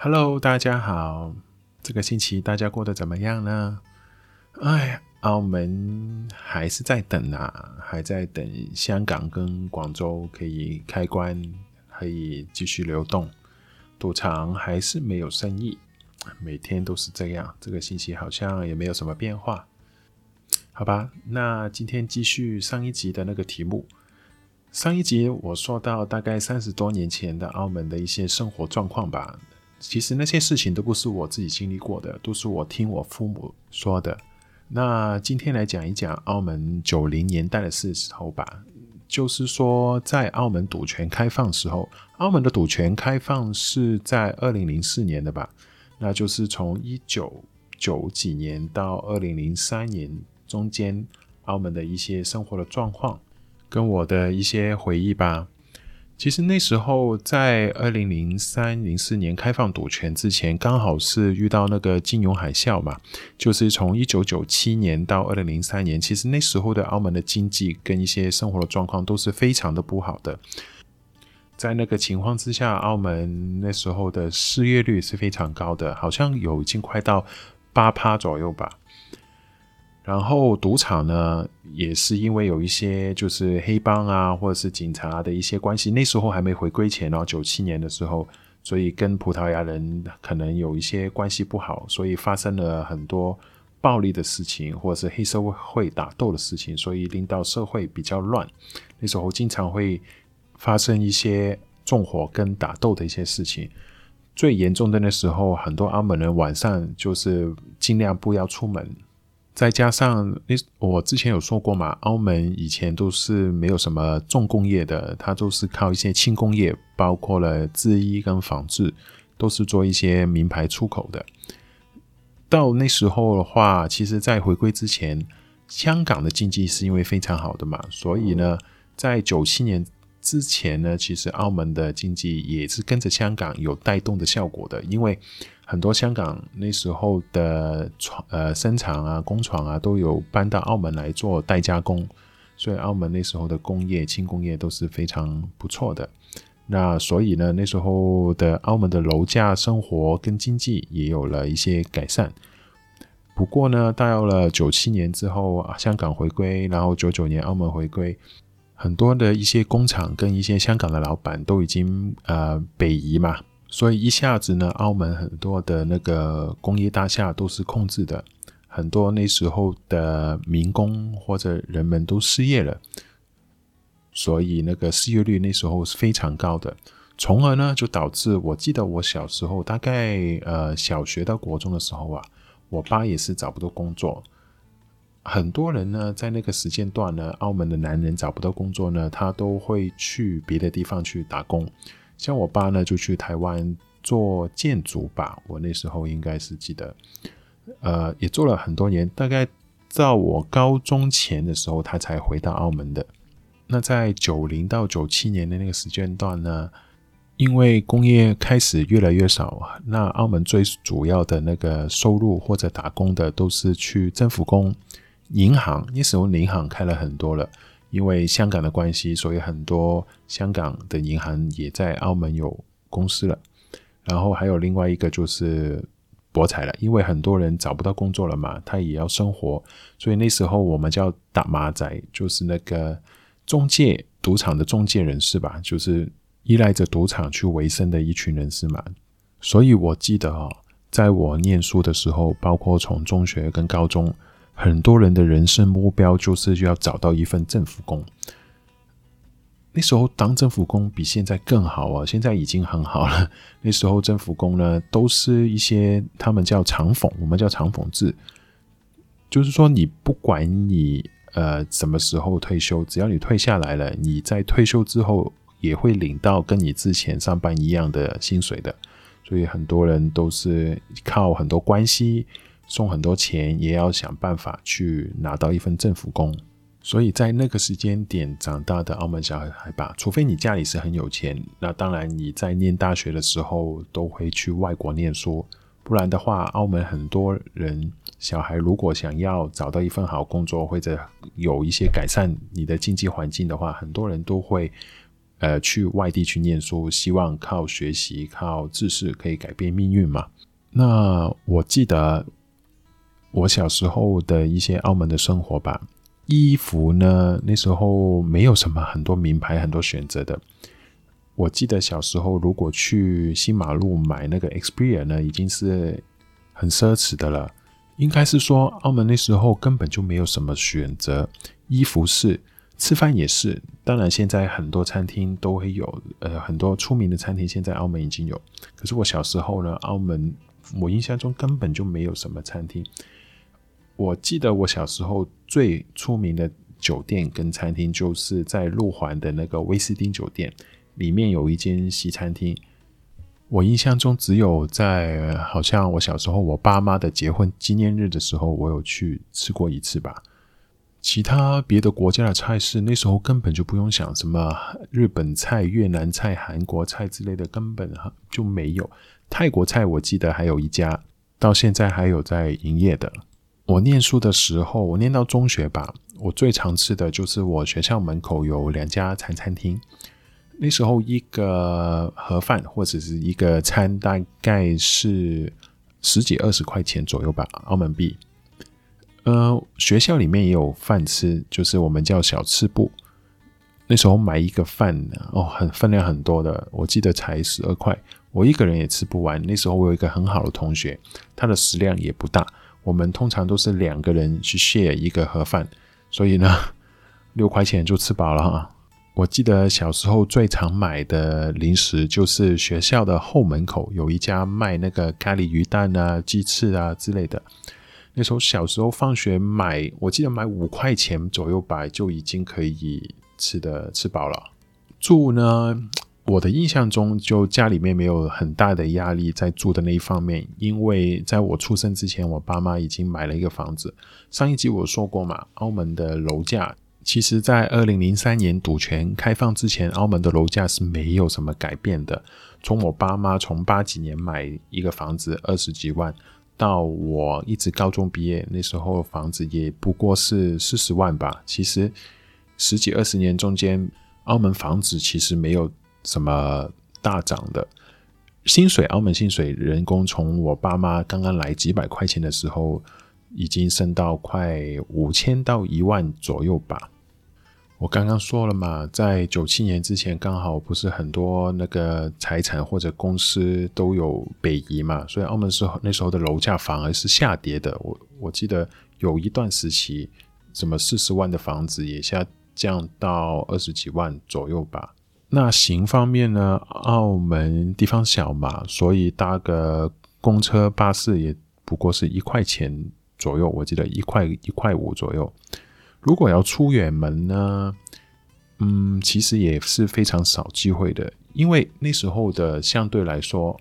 Hello，大家好。这个星期大家过得怎么样呢？哎，澳门还是在等啊，还在等香港跟广州可以开关，可以继续流动。赌场还是没有生意，每天都是这样。这个星期好像也没有什么变化。好吧，那今天继续上一集的那个题目。上一集我说到大概三十多年前的澳门的一些生活状况吧。其实那些事情都不是我自己经历过的，都是我听我父母说的。那今天来讲一讲澳门九零年代的时候吧。就是说，在澳门赌权开放时候，澳门的赌权开放是在二零零四年的吧？那就是从一九九几年到二零零三年。中间澳门的一些生活的状况，跟我的一些回忆吧。其实那时候在二零零三零四年开放赌权之前，刚好是遇到那个金融海啸嘛，就是从一九九七年到二零零三年，其实那时候的澳门的经济跟一些生活的状况都是非常的不好的。在那个情况之下，澳门那时候的失业率是非常高的，好像有已经快到八趴左右吧。然后赌场呢，也是因为有一些就是黑帮啊，或者是警察的一些关系，那时候还没回归前哦，九七年的时候，所以跟葡萄牙人可能有一些关系不好，所以发生了很多暴力的事情，或者是黑社会打斗的事情，所以令到社会比较乱。那时候经常会发生一些纵火跟打斗的一些事情。最严重的那时候，很多澳门人晚上就是尽量不要出门。再加上那，我之前有说过嘛，澳门以前都是没有什么重工业的，它都是靠一些轻工业，包括了制衣跟纺织，都是做一些名牌出口的。到那时候的话，其实在回归之前，香港的经济是因为非常好的嘛，所以呢，在九七年之前呢，其实澳门的经济也是跟着香港有带动的效果的，因为。很多香港那时候的厂呃生产啊工厂啊都有搬到澳门来做代加工，所以澳门那时候的工业轻工业都是非常不错的。那所以呢，那时候的澳门的楼价、生活跟经济也有了一些改善。不过呢，到了九七年之后，香港回归，然后九九年澳门回归，很多的一些工厂跟一些香港的老板都已经呃北移嘛。所以一下子呢，澳门很多的那个工业大厦都是空置的，很多那时候的民工或者人们都失业了，所以那个失业率那时候是非常高的，从而呢就导致，我记得我小时候大概呃小学到国中的时候啊，我爸也是找不到工作，很多人呢在那个时间段呢，澳门的男人找不到工作呢，他都会去别的地方去打工。像我爸呢，就去台湾做建筑吧。我那时候应该是记得，呃，也做了很多年。大概到我高中前的时候，他才回到澳门的。那在九零到九七年的那个时间段呢，因为工业开始越来越少，那澳门最主要的那个收入或者打工的都是去政府工、银行。那时候银行开了很多了。因为香港的关系，所以很多香港的银行也在澳门有公司了。然后还有另外一个就是博彩了，因为很多人找不到工作了嘛，他也要生活，所以那时候我们叫打马仔，就是那个中介赌场的中介人士吧，就是依赖着赌场去维生的一群人士嘛。所以我记得哦，在我念书的时候，包括从中学跟高中。很多人的人生目标就是要找到一份政府工。那时候当政府工比现在更好啊，现在已经很好了。那时候政府工呢，都是一些他们叫长俸，我们叫长俸制，就是说你不管你呃什么时候退休，只要你退下来了，你在退休之后也会领到跟你之前上班一样的薪水的。所以很多人都是靠很多关系。送很多钱，也要想办法去拿到一份政府工。所以在那个时间点长大的澳门小孩吧，除非你家里是很有钱，那当然你在念大学的时候都会去外国念书。不然的话，澳门很多人小孩如果想要找到一份好工作，或者有一些改善你的经济环境的话，很多人都会呃去外地去念书，希望靠学习、靠知识可以改变命运嘛。那我记得我小时候的一些澳门的生活吧，衣服呢，那时候没有什么很多名牌、很多选择的。我记得小时候如果去新马路买那个 Xperia 呢，已经是很奢侈的了。应该是说，澳门那时候根本就没有什么选择，衣服是，吃饭也是。当然，现在很多餐厅都会有，呃，很多出名的餐厅现在澳门已经有。可是我小时候呢，澳门我印象中根本就没有什么餐厅。我记得我小时候最出名的酒店跟餐厅，就是在路环的那个威斯汀酒店，里面有一间西餐厅。我印象中只有在好像我小时候我爸妈的结婚纪念日的时候，我有去吃过一次吧。其他别的国家的菜式，那时候根本就不用想什么日本菜、越南菜、韩国菜之类的，根本就没有。泰国菜我记得还有一家，到现在还有在营业的。我念书的时候，我念到中学吧，我最常吃的就是我学校门口有两家茶餐厅。那时候一个盒饭或者是一个餐大概是十几二十块钱左右吧，澳门币。呃，学校里面也有饭吃，就是我们叫小吃部。那时候买一个饭哦，很分量很多的，我记得才十二块，我一个人也吃不完。那时候我有一个很好的同学，他的食量也不大，我们通常都是两个人去 share 一个盒饭，所以呢，六块钱就吃饱了哈。我记得小时候最常买的零食就是学校的后门口有一家卖那个咖喱鱼蛋啊、鸡翅啊之类的。那时候小时候放学买，我记得买五块钱左右吧，就已经可以吃的吃饱了。住呢，我的印象中就家里面没有很大的压力在住的那一方面，因为在我出生之前，我爸妈已经买了一个房子。上一集我说过嘛，澳门的楼价。其实，在二零零三年赌权开放之前，澳门的楼价是没有什么改变的。从我爸妈从八几年买一个房子二十几万，到我一直高中毕业，那时候房子也不过是四十万吧。其实十几二十年中间，澳门房子其实没有什么大涨的。薪水，澳门薪水，人工从我爸妈刚刚来几百块钱的时候，已经升到快五千到一万左右吧。我刚刚说了嘛，在九七年之前，刚好不是很多那个财产或者公司都有北移嘛，所以澳门时候那时候的楼价反而是下跌的。我我记得有一段时期，什么四十万的房子也下降到二十几万左右吧。那行方面呢，澳门地方小嘛，所以搭个公车巴士也不过是一块钱左右，我记得一块一块五左右。如果要出远门呢，嗯，其实也是非常少机会的，因为那时候的相对来说，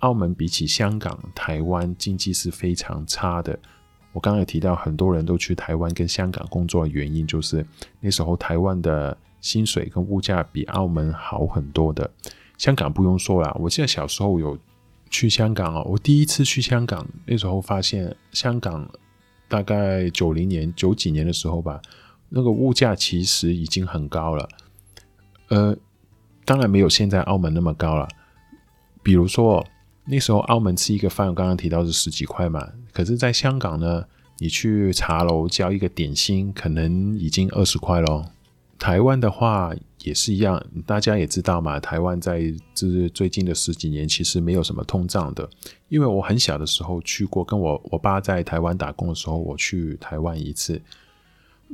澳门比起香港、台湾经济是非常差的。我刚刚有提到，很多人都去台湾跟香港工作的原因，就是那时候台湾的薪水跟物价比澳门好很多的。香港不用说了，我记得小时候有去香港哦，我第一次去香港，那时候发现香港。大概九零年、九几年的时候吧，那个物价其实已经很高了。呃，当然没有现在澳门那么高了。比如说那时候澳门吃一个饭，刚刚提到是十几块嘛，可是在香港呢，你去茶楼叫一个点心，可能已经二十块咯。台湾的话也是一样，大家也知道嘛。台湾在这最近的十几年其实没有什么通胀的，因为我很小的时候去过，跟我我爸在台湾打工的时候，我去台湾一次。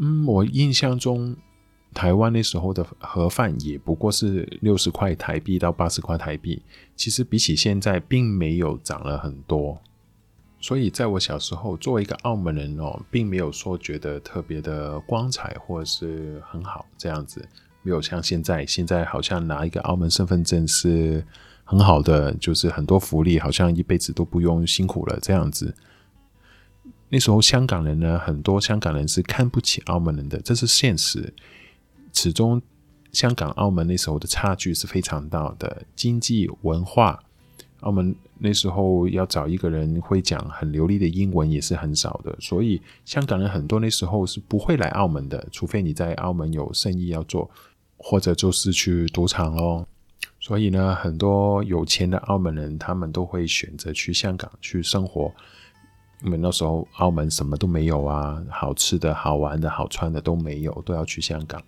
嗯，我印象中台湾那时候的盒饭也不过是六十块台币到八十块台币，其实比起现在并没有涨了很多。所以，在我小时候，作为一个澳门人哦，并没有说觉得特别的光彩或者是很好这样子，没有像现在，现在好像拿一个澳门身份证是很好的，就是很多福利，好像一辈子都不用辛苦了这样子。那时候香港人呢，很多香港人是看不起澳门人的，这是现实。始终香港、澳门那时候的差距是非常大的，经济、文化。澳门那时候要找一个人会讲很流利的英文也是很少的，所以香港人很多那时候是不会来澳门的，除非你在澳门有生意要做。或者就是去赌场哦。所以呢，很多有钱的澳门人，他们都会选择去香港去生活，因为那时候澳门什么都没有啊，好吃的、好玩的、好穿的都没有，都要去香港。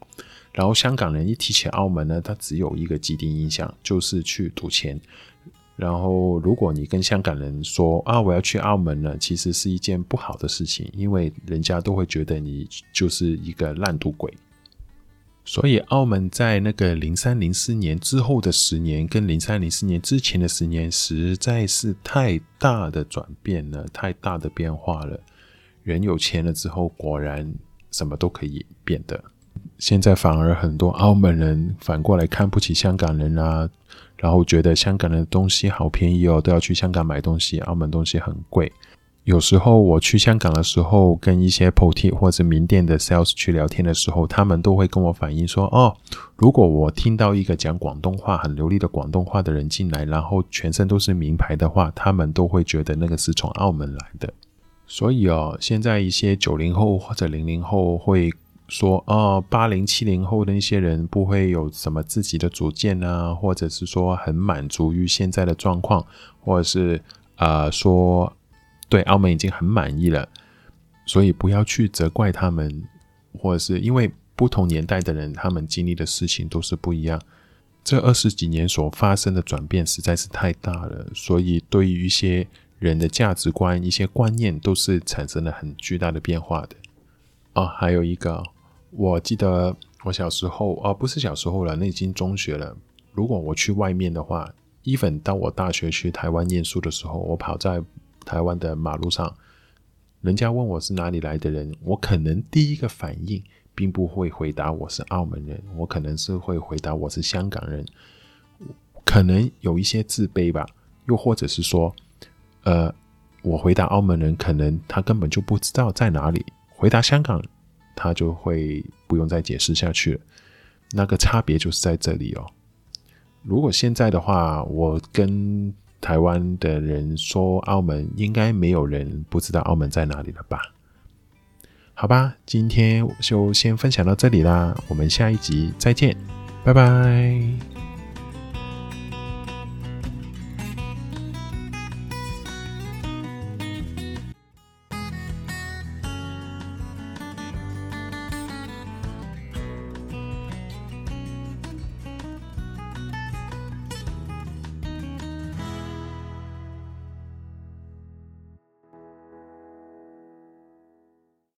然后香港人一提起澳门呢，他只有一个既定印象，就是去赌钱。然后如果你跟香港人说啊，我要去澳门呢，其实是一件不好的事情，因为人家都会觉得你就是一个烂赌鬼。所以，澳门在那个零三零四年之后的十年，跟零三零四年之前的十年，实在是太大的转变了，太大的变化了。人有钱了之后，果然什么都可以变的。现在反而很多澳门人反过来看不起香港人啊，然后觉得香港的东西好便宜哦，都要去香港买东西，澳门东西很贵。有时候我去香港的时候，跟一些 POT 或者名店的 sales 去聊天的时候，他们都会跟我反映说：“哦，如果我听到一个讲广东话很流利的广东话的人进来，然后全身都是名牌的话，他们都会觉得那个是从澳门来的。”所以哦，现在一些九零后或者零零后会说：“哦，八零七零后的那些人不会有什么自己的主见啊，或者是说很满足于现在的状况，或者是呃说。”对澳门已经很满意了，所以不要去责怪他们，或者是因为不同年代的人，他们经历的事情都是不一样。这二十几年所发生的转变实在是太大了，所以对于一些人的价值观、一些观念，都是产生了很巨大的变化的。哦，还有一个，我记得我小时候，哦，不是小时候了，那已经中学了。如果我去外面的话，even 到我大学去台湾念书的时候，我跑在台湾的马路上，人家问我是哪里来的人，我可能第一个反应并不会回答我是澳门人，我可能是会回答我是香港人，可能有一些自卑吧，又或者是说，呃，我回答澳门人，可能他根本就不知道在哪里；回答香港，他就会不用再解释下去了。那个差别就是在这里哦。如果现在的话，我跟台湾的人说澳门，应该没有人不知道澳门在哪里了吧？好吧，今天就先分享到这里啦，我们下一集再见，拜拜。